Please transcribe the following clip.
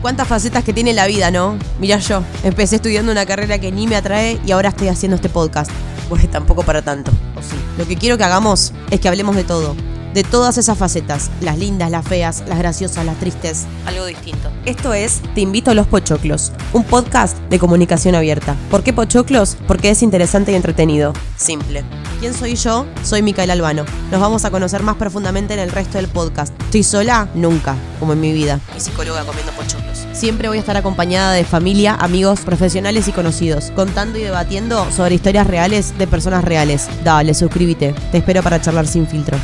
cuántas facetas que tiene la vida, ¿no? Mira yo, empecé estudiando una carrera que ni me atrae y ahora estoy haciendo este podcast. Pues tampoco para tanto, o sí. Lo que quiero que hagamos es que hablemos de todo. De todas esas facetas, las lindas, las feas, las graciosas, las tristes, algo distinto. Esto es Te invito a los Pochoclos, un podcast de comunicación abierta. ¿Por qué Pochoclos? Porque es interesante y entretenido. Simple. ¿Quién soy yo? Soy Micaela Albano. Nos vamos a conocer más profundamente en el resto del podcast. ¿Estoy sola? Nunca, como en mi vida. Mi psicóloga comiendo pochoclos. Siempre voy a estar acompañada de familia, amigos, profesionales y conocidos, contando y debatiendo sobre historias reales de personas reales. Dale, suscríbete. Te espero para charlar sin filtro.